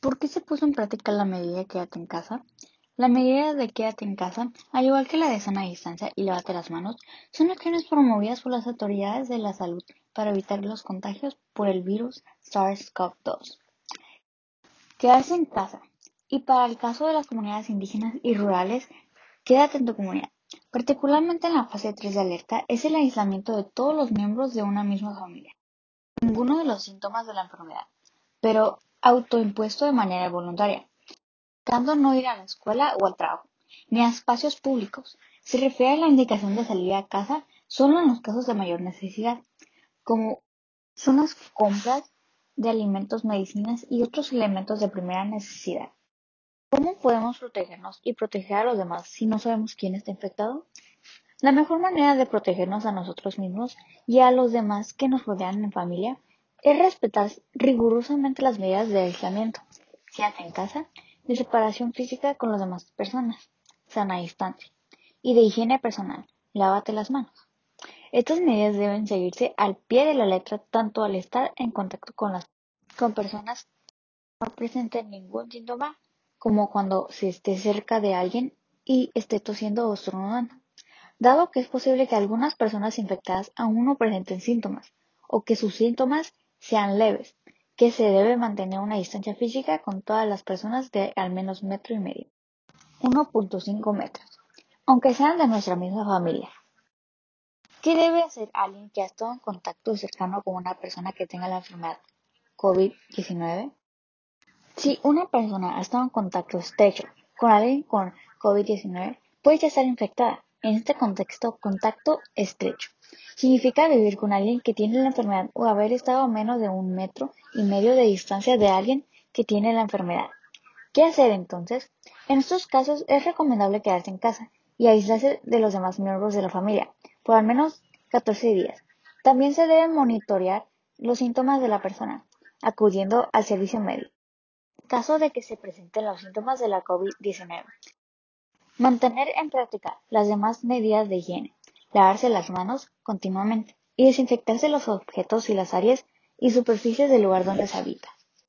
¿Por qué se puso en práctica la medida de quédate en casa? La medida de quédate en casa, al igual que la de sana distancia y lávate las manos, son acciones promovidas por las autoridades de la salud para evitar los contagios por el virus SARS-CoV-2. Quedarse en casa. Y para el caso de las comunidades indígenas y rurales, quédate en tu comunidad. Particularmente en la fase 3 de alerta es el aislamiento de todos los miembros de una misma familia. Ninguno de los síntomas de la enfermedad, pero autoimpuesto de manera voluntaria, buscando no ir a la escuela o al trabajo, ni a espacios públicos. Se refiere a la indicación de salir a casa solo en los casos de mayor necesidad, como son las compras de alimentos, medicinas y otros elementos de primera necesidad. ¿Cómo podemos protegernos y proteger a los demás si no sabemos quién está infectado? La mejor manera de protegernos a nosotros mismos y a los demás que nos rodean en familia es respetar rigurosamente las medidas de aislamiento, hace en casa, de separación física con las demás personas, sana distancia, y de higiene personal, lávate las manos. Estas medidas deben seguirse al pie de la letra tanto al estar en contacto con las con personas que no presenten ningún síntoma como cuando se esté cerca de alguien y esté tosiendo o estornudando, dado que es posible que algunas personas infectadas aún no presenten síntomas o que sus síntomas sean leves, que se debe mantener una distancia física con todas las personas de al menos metro y medio, 1.5 metros, aunque sean de nuestra misma familia. ¿Qué debe hacer alguien que ha estado en contacto cercano con una persona que tenga la enfermedad COVID-19? Si una persona ha estado en contacto estrecho con alguien con COVID-19, puede ya estar infectada. En este contexto, contacto estrecho significa vivir con alguien que tiene la enfermedad o haber estado a menos de un metro y medio de distancia de alguien que tiene la enfermedad. ¿Qué hacer entonces? En estos casos es recomendable quedarse en casa y aislarse de los demás miembros de la familia por al menos 14 días. También se deben monitorear los síntomas de la persona, acudiendo al servicio médico. En caso de que se presenten los síntomas de la COVID-19, Mantener en práctica las demás medidas de higiene, lavarse las manos continuamente y desinfectarse los objetos y las áreas y superficies del lugar donde se habita.